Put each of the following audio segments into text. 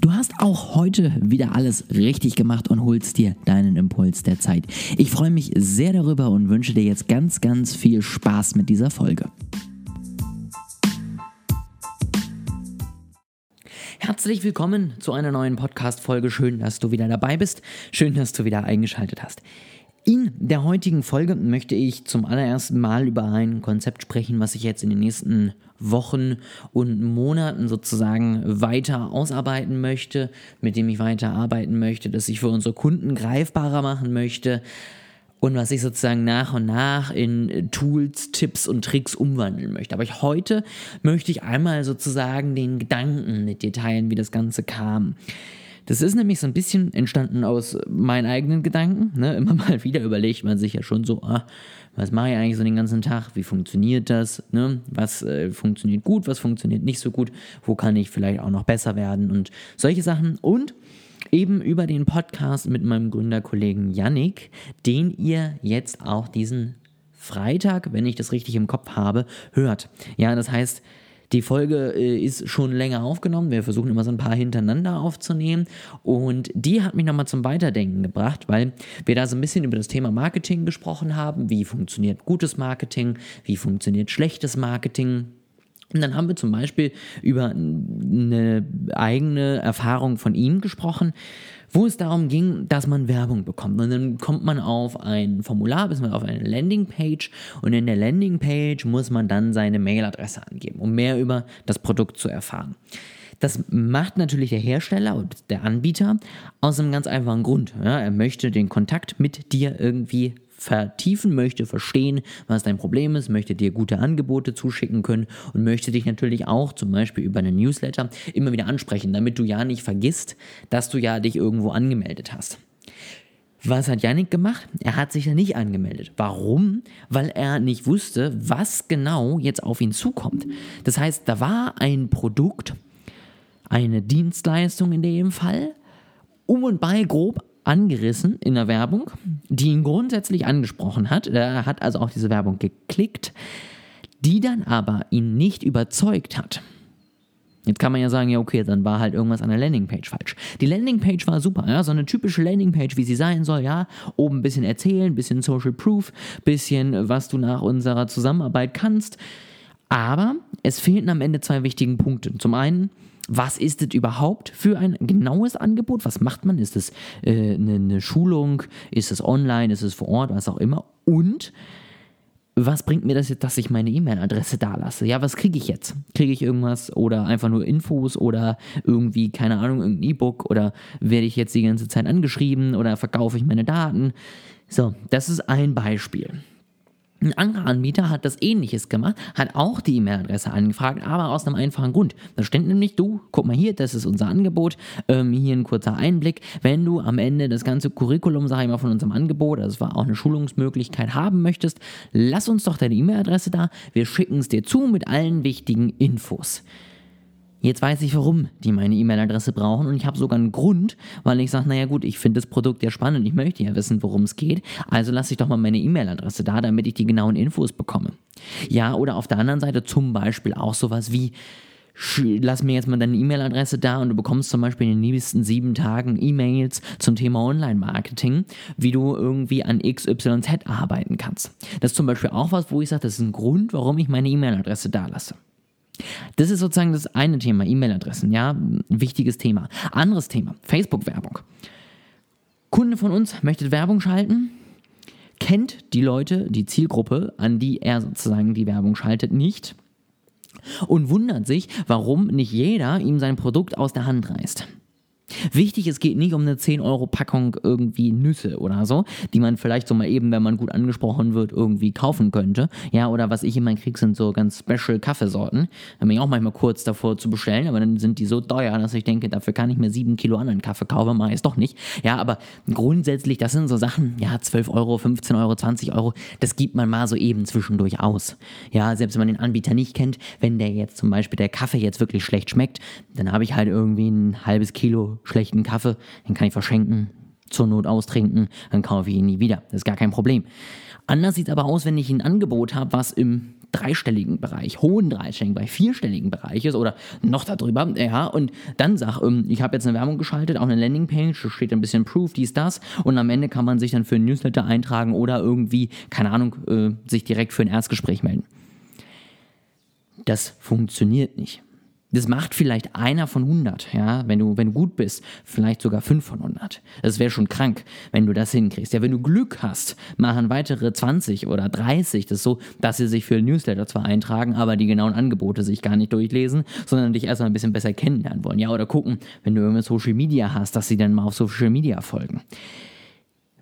Du hast auch heute wieder alles richtig gemacht und holst dir deinen Impuls der Zeit. Ich freue mich sehr darüber und wünsche dir jetzt ganz, ganz viel Spaß mit dieser Folge. Herzlich willkommen zu einer neuen Podcast-Folge. Schön, dass du wieder dabei bist. Schön, dass du wieder eingeschaltet hast. In der heutigen Folge möchte ich zum allerersten Mal über ein Konzept sprechen, was ich jetzt in den nächsten Wochen und Monaten sozusagen weiter ausarbeiten möchte, mit dem ich weiter arbeiten möchte, das ich für unsere Kunden greifbarer machen möchte und was ich sozusagen nach und nach in Tools, Tipps und Tricks umwandeln möchte. Aber ich, heute möchte ich einmal sozusagen den Gedanken mit dir teilen, wie das Ganze kam. Das ist nämlich so ein bisschen entstanden aus meinen eigenen Gedanken. Ne? Immer mal wieder überlegt man sich ja schon so, ah, was mache ich eigentlich so den ganzen Tag? Wie funktioniert das? Ne? Was äh, funktioniert gut, was funktioniert nicht so gut? Wo kann ich vielleicht auch noch besser werden? Und solche Sachen. Und eben über den Podcast mit meinem Gründerkollegen Yannick, den ihr jetzt auch diesen Freitag, wenn ich das richtig im Kopf habe, hört. Ja, das heißt, die Folge äh, ist schon länger aufgenommen. Wir versuchen immer so ein paar hintereinander aufzunehmen. Und die hat mich nochmal zum Weiterdenken gebracht, weil wir da so ein bisschen über das Thema Marketing gesprochen haben. Wie funktioniert gutes Marketing? Wie funktioniert schlechtes Marketing? Und dann haben wir zum Beispiel über eine eigene Erfahrung von ihm gesprochen, wo es darum ging, dass man Werbung bekommt. Und dann kommt man auf ein Formular, bis man auf eine Landingpage und in der Landingpage muss man dann seine Mailadresse angeben, um mehr über das Produkt zu erfahren. Das macht natürlich der Hersteller und der Anbieter aus einem ganz einfachen Grund. Ja, er möchte den Kontakt mit dir irgendwie vertiefen möchte, verstehen, was dein Problem ist, möchte dir gute Angebote zuschicken können und möchte dich natürlich auch zum Beispiel über einen Newsletter immer wieder ansprechen, damit du ja nicht vergisst, dass du ja dich irgendwo angemeldet hast. Was hat Yannick gemacht? Er hat sich ja nicht angemeldet. Warum? Weil er nicht wusste, was genau jetzt auf ihn zukommt. Das heißt, da war ein Produkt, eine Dienstleistung in dem Fall, um und bei grob angerissen in der Werbung, die ihn grundsätzlich angesprochen hat. Er hat also auch diese Werbung geklickt, die dann aber ihn nicht überzeugt hat. Jetzt kann man ja sagen, ja, okay, dann war halt irgendwas an der Landingpage falsch. Die Landingpage war super, ja, so eine typische Landingpage, wie sie sein soll, ja. Oben ein bisschen erzählen, ein bisschen Social Proof, ein bisschen, was du nach unserer Zusammenarbeit kannst. Aber es fehlten am Ende zwei wichtigen Punkte. Zum einen, was ist es überhaupt für ein genaues Angebot? Was macht man? Ist es äh, eine, eine Schulung? Ist es online? Ist es vor Ort? Was auch immer. Und was bringt mir das jetzt, dass ich meine E-Mail-Adresse da lasse? Ja, was kriege ich jetzt? Kriege ich irgendwas oder einfach nur Infos oder irgendwie, keine Ahnung, irgendein E-Book oder werde ich jetzt die ganze Zeit angeschrieben oder verkaufe ich meine Daten? So, das ist ein Beispiel. Ein anderer Anbieter hat das ähnliches gemacht, hat auch die E-Mail-Adresse angefragt, aber aus einem einfachen Grund. Da steht nämlich, du, guck mal hier, das ist unser Angebot, ähm, hier ein kurzer Einblick. Wenn du am Ende das ganze Curriculum, sage ich mal, von unserem Angebot, also es war auch eine Schulungsmöglichkeit haben möchtest, lass uns doch deine E-Mail-Adresse da, wir schicken es dir zu mit allen wichtigen Infos. Jetzt weiß ich, warum die meine E-Mail-Adresse brauchen und ich habe sogar einen Grund, weil ich sage, naja gut, ich finde das Produkt ja spannend, ich möchte ja wissen, worum es geht, also lasse ich doch mal meine E-Mail-Adresse da, damit ich die genauen Infos bekomme. Ja, oder auf der anderen Seite zum Beispiel auch sowas wie, lass mir jetzt mal deine E-Mail-Adresse da und du bekommst zum Beispiel in den nächsten sieben Tagen E-Mails zum Thema Online-Marketing, wie du irgendwie an XYZ arbeiten kannst. Das ist zum Beispiel auch was, wo ich sage, das ist ein Grund, warum ich meine E-Mail-Adresse da lasse. Das ist sozusagen das eine Thema, E-Mail-Adressen, ja, wichtiges Thema. Anderes Thema, Facebook-Werbung. Kunde von uns möchte Werbung schalten, kennt die Leute, die Zielgruppe, an die er sozusagen die Werbung schaltet, nicht und wundert sich, warum nicht jeder ihm sein Produkt aus der Hand reißt. Wichtig, es geht nicht um eine 10-Euro-Packung irgendwie Nüsse oder so, die man vielleicht so mal eben, wenn man gut angesprochen wird, irgendwie kaufen könnte. Ja, oder was ich immer kriege, sind so ganz special Kaffeesorten. Da bin ich auch manchmal kurz davor zu bestellen, aber dann sind die so teuer, dass ich denke, dafür kann ich mir 7 Kilo anderen Kaffee kaufen, mache ich doch nicht. Ja, aber grundsätzlich, das sind so Sachen, ja, 12 Euro, 15 Euro, 20 Euro, das gibt man mal so eben zwischendurch aus. Ja, selbst wenn man den Anbieter nicht kennt, wenn der jetzt zum Beispiel der Kaffee jetzt wirklich schlecht schmeckt, dann habe ich halt irgendwie ein halbes Kilo schlechten Kaffee, den kann ich verschenken, zur Not austrinken, dann kaufe ich ihn nie wieder. Das ist gar kein Problem. Anders sieht es aber aus, wenn ich ein Angebot habe, was im dreistelligen Bereich, hohen dreistelligen Bereich, vierstelligen Bereich ist oder noch darüber, ja, und dann sag, ähm, ich habe jetzt eine Werbung geschaltet, auch eine Landingpage, da steht ein bisschen Proof, dies, das, und am Ende kann man sich dann für ein Newsletter eintragen oder irgendwie, keine Ahnung, äh, sich direkt für ein Erstgespräch melden. Das funktioniert nicht. Das macht vielleicht einer von 100, ja, wenn du, wenn du gut bist, vielleicht sogar 5 von 100. Das wäre schon krank, wenn du das hinkriegst. Ja, wenn du Glück hast, machen weitere 20 oder 30 das so, dass sie sich für ein Newsletter zwar eintragen, aber die genauen Angebote sich gar nicht durchlesen, sondern dich erstmal ein bisschen besser kennenlernen wollen. Ja, oder gucken, wenn du irgendwas Social Media hast, dass sie dann mal auf Social Media folgen.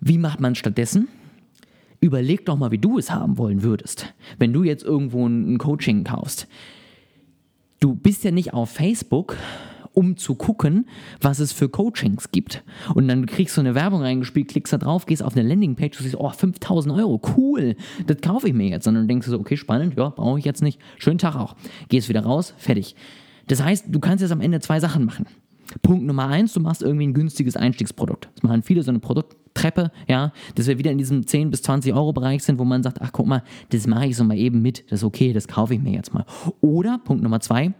Wie macht man stattdessen? Überleg doch mal, wie du es haben wollen würdest. Wenn du jetzt irgendwo ein Coaching kaufst Du bist ja nicht auf Facebook, um zu gucken, was es für Coachings gibt. Und dann kriegst du eine Werbung reingespielt, klickst da drauf, gehst auf eine Landingpage und siehst, oh, 5000 Euro, cool, das kaufe ich mir jetzt. Sondern denkst du so, okay, spannend, ja, brauche ich jetzt nicht. Schönen Tag auch. Gehst wieder raus, fertig. Das heißt, du kannst jetzt am Ende zwei Sachen machen. Punkt Nummer eins, du machst irgendwie ein günstiges Einstiegsprodukt. Das machen viele so eine Produkttreppe, ja, dass wir wieder in diesem 10 bis 20 Euro Bereich sind, wo man sagt, ach guck mal, das mache ich so mal eben mit, das ist okay, das kaufe ich mir jetzt mal. Oder Punkt Nummer zwei,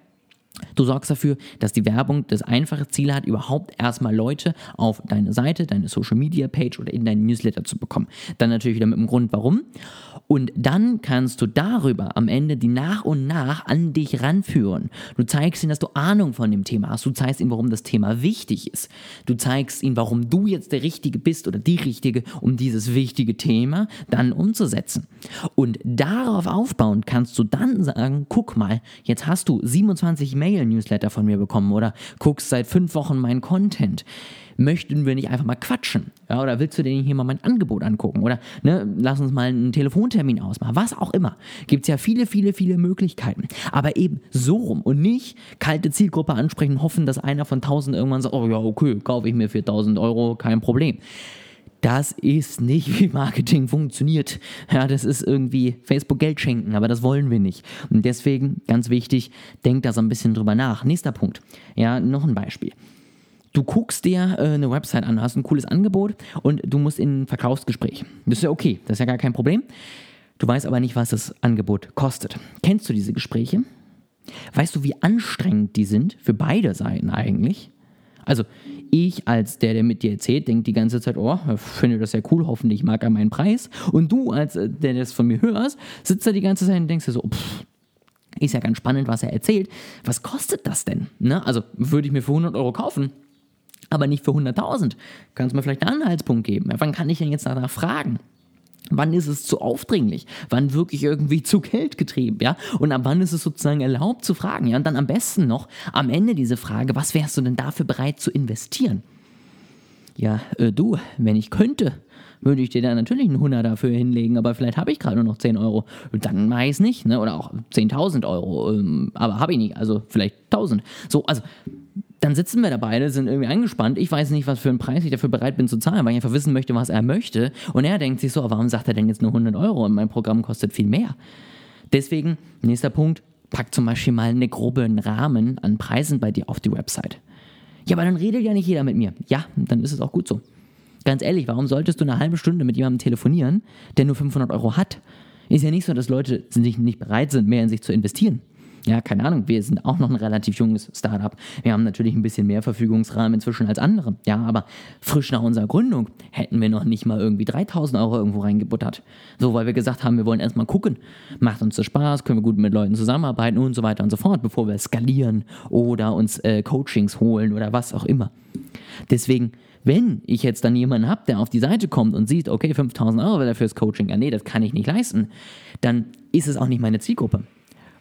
Du sorgst dafür, dass die Werbung das einfache Ziel hat, überhaupt erstmal Leute auf deine Seite, deine Social Media Page oder in deinen Newsletter zu bekommen. Dann natürlich wieder mit dem Grund, warum. Und dann kannst du darüber am Ende die nach und nach an dich ranführen. Du zeigst ihnen, dass du Ahnung von dem Thema hast. Du zeigst ihnen, warum das Thema wichtig ist. Du zeigst ihnen, warum du jetzt der Richtige bist oder die Richtige, um dieses wichtige Thema dann umzusetzen. Und darauf aufbauend kannst du dann sagen, guck mal, jetzt hast du 27 Mail-Newsletter von mir bekommen oder guckst seit fünf Wochen meinen Content. Möchten wir nicht einfach mal quatschen? Ja, oder willst du dir hier mal mein Angebot angucken? Oder ne, lass uns mal einen Telefontermin ausmachen. Was auch immer. Gibt es ja viele, viele, viele Möglichkeiten. Aber eben so rum und nicht kalte Zielgruppe ansprechen, hoffen, dass einer von 1000 irgendwann sagt, oh ja, okay, kaufe ich mir für 1000 Euro, kein Problem. Das ist nicht, wie Marketing funktioniert. Ja, das ist irgendwie Facebook Geld schenken, aber das wollen wir nicht. Und deswegen, ganz wichtig, denkt da so ein bisschen drüber nach. Nächster Punkt. Ja, noch ein Beispiel. Du guckst dir äh, eine Website an, hast ein cooles Angebot und du musst in ein Verkaufsgespräch. Das ist ja okay, das ist ja gar kein Problem. Du weißt aber nicht, was das Angebot kostet. Kennst du diese Gespräche? Weißt du, wie anstrengend die sind für beide Seiten eigentlich? Also ich als der, der mit dir erzählt, denkt die ganze Zeit, oh, finde das ja cool, hoffentlich mag er meinen Preis. Und du als äh, der, der das von mir hörst, sitzt da die ganze Zeit und denkst dir so, pff, ist ja ganz spannend, was er erzählt. Was kostet das denn? Ne? Also würde ich mir für 100 Euro kaufen, aber nicht für 100.000. Kannst du mir vielleicht einen Anhaltspunkt geben? Wann kann ich denn jetzt danach fragen? Wann ist es zu aufdringlich? Wann wirklich irgendwie zu Geld getrieben? Ja? Und ab wann ist es sozusagen erlaubt zu fragen? Ja? Und dann am besten noch am Ende diese Frage, was wärst du denn dafür bereit zu investieren? Ja, äh, du, wenn ich könnte, würde ich dir da natürlich einen Hunder dafür hinlegen, aber vielleicht habe ich gerade nur noch 10 Euro. Dann mache ich es nicht, ne? oder auch 10.000 Euro, ähm, aber habe ich nicht, also vielleicht 1.000. So, also dann sitzen wir da beide, sind irgendwie angespannt. Ich weiß nicht, was für einen Preis ich dafür bereit bin zu zahlen, weil ich einfach wissen möchte, was er möchte. Und er denkt sich so, warum sagt er denn jetzt nur 100 Euro und mein Programm kostet viel mehr? Deswegen, nächster Punkt, pack zum Beispiel mal einen groben Rahmen an Preisen bei dir auf die Website. Ja, aber dann redet ja nicht jeder mit mir. Ja, dann ist es auch gut so. Ganz ehrlich, warum solltest du eine halbe Stunde mit jemandem telefonieren, der nur 500 Euro hat? Ist ja nicht so, dass Leute nicht bereit sind, mehr in sich zu investieren ja, keine Ahnung, wir sind auch noch ein relativ junges Startup. Wir haben natürlich ein bisschen mehr Verfügungsrahmen inzwischen als andere. Ja, aber frisch nach unserer Gründung hätten wir noch nicht mal irgendwie 3000 Euro irgendwo reingebuttert. So, weil wir gesagt haben, wir wollen erstmal gucken, macht uns das Spaß, können wir gut mit Leuten zusammenarbeiten und so weiter und so fort, bevor wir skalieren oder uns äh, Coachings holen oder was auch immer. Deswegen, wenn ich jetzt dann jemanden habe, der auf die Seite kommt und sieht, okay, 5000 Euro will er fürs Coaching, ja, nee, das kann ich nicht leisten, dann ist es auch nicht meine Zielgruppe.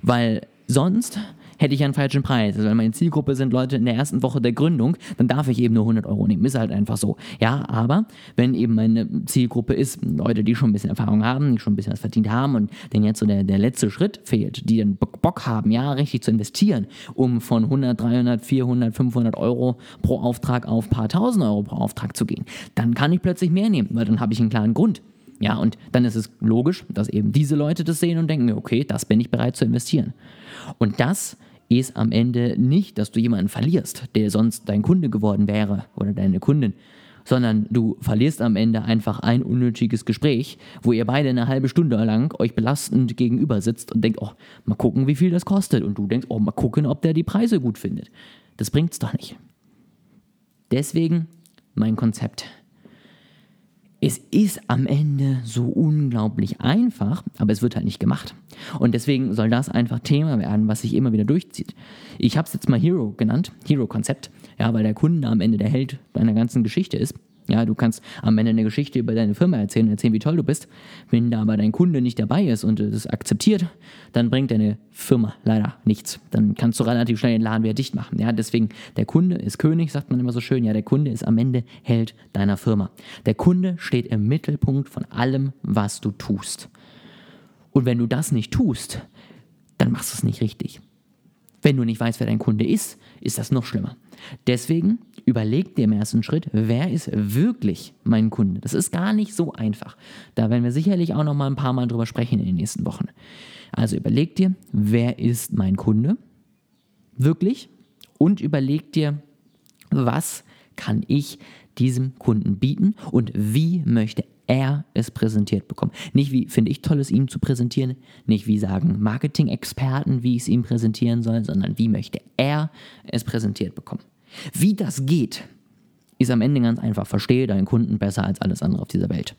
Weil Sonst hätte ich einen falschen Preis. Also wenn meine Zielgruppe sind Leute in der ersten Woche der Gründung, dann darf ich eben nur 100 Euro nehmen. Ist halt einfach so. Ja, aber wenn eben meine Zielgruppe ist, Leute, die schon ein bisschen Erfahrung haben, die schon ein bisschen was verdient haben und denen jetzt so der, der letzte Schritt fehlt, die dann Bock haben, ja, richtig zu investieren, um von 100, 300, 400, 500 Euro pro Auftrag auf ein paar tausend Euro pro Auftrag zu gehen, dann kann ich plötzlich mehr nehmen, weil dann habe ich einen klaren Grund. Ja, und dann ist es logisch, dass eben diese Leute das sehen und denken, okay, das bin ich bereit zu investieren. Und das ist am Ende nicht, dass du jemanden verlierst, der sonst dein Kunde geworden wäre oder deine Kundin, sondern du verlierst am Ende einfach ein unnötiges Gespräch, wo ihr beide eine halbe Stunde lang euch belastend gegenüber sitzt und denkt, oh, mal gucken, wie viel das kostet. Und du denkst, oh, mal gucken, ob der die Preise gut findet. Das bringt's doch nicht. Deswegen mein Konzept. Es ist am Ende so unglaublich einfach, aber es wird halt nicht gemacht. Und deswegen soll das einfach Thema werden, was sich immer wieder durchzieht. Ich habe es jetzt mal Hero genannt, Hero-Konzept, ja, weil der Kunde am Ende der Held deiner ganzen Geschichte ist. Ja, du kannst am Ende eine Geschichte über deine Firma erzählen erzählen, wie toll du bist. Wenn da aber dein Kunde nicht dabei ist und das akzeptiert, dann bringt deine Firma leider nichts. Dann kannst du relativ schnell den Laden wieder dicht machen. Ja, deswegen, der Kunde ist König, sagt man immer so schön. Ja, der Kunde ist am Ende Held deiner Firma. Der Kunde steht im Mittelpunkt von allem, was du tust. Und wenn du das nicht tust, dann machst du es nicht richtig. Wenn du nicht weißt, wer dein Kunde ist, ist das noch schlimmer. Deswegen überleg dir im ersten Schritt, wer ist wirklich mein Kunde? Das ist gar nicht so einfach. Da werden wir sicherlich auch noch mal ein paar Mal drüber sprechen in den nächsten Wochen. Also überleg dir, wer ist mein Kunde? Wirklich? Und überleg dir, was kann ich diesem Kunden bieten und wie möchte er es präsentiert bekommen. Nicht wie finde ich toll, es ihm zu präsentieren, nicht wie sagen Marketing-Experten, wie ich es ihm präsentieren soll, sondern wie möchte er es präsentiert bekommen. Wie das geht, ist am Ende ganz einfach. Verstehe deinen Kunden besser als alles andere auf dieser Welt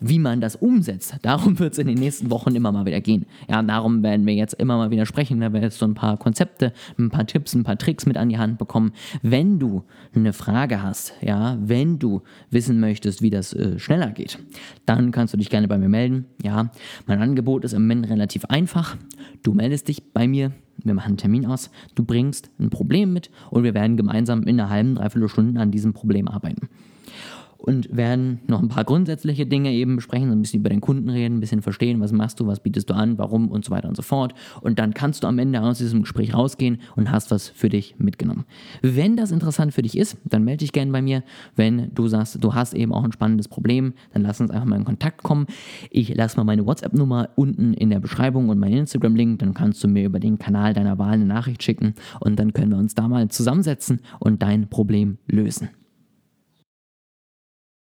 wie man das umsetzt, darum wird es in den nächsten Wochen immer mal wieder gehen. Ja, darum werden wir jetzt immer mal wieder sprechen, da wir jetzt so ein paar Konzepte, ein paar Tipps, ein paar Tricks mit an die Hand bekommen. Wenn du eine Frage hast, ja, wenn du wissen möchtest, wie das äh, schneller geht, dann kannst du dich gerne bei mir melden. Ja, mein Angebot ist im Moment relativ einfach. Du meldest dich bei mir, wir machen einen Termin aus, du bringst ein Problem mit und wir werden gemeinsam in einer halben, dreiviertel Stunde an diesem Problem arbeiten und werden noch ein paar grundsätzliche Dinge eben besprechen, so ein bisschen über den Kunden reden, ein bisschen verstehen, was machst du, was bietest du an, warum und so weiter und so fort. Und dann kannst du am Ende aus diesem Gespräch rausgehen und hast was für dich mitgenommen. Wenn das interessant für dich ist, dann melde dich gerne bei mir. Wenn du sagst, du hast eben auch ein spannendes Problem, dann lass uns einfach mal in Kontakt kommen. Ich lasse mal meine WhatsApp-Nummer unten in der Beschreibung und meinen Instagram-Link, dann kannst du mir über den Kanal deiner Wahl eine Nachricht schicken und dann können wir uns da mal zusammensetzen und dein Problem lösen.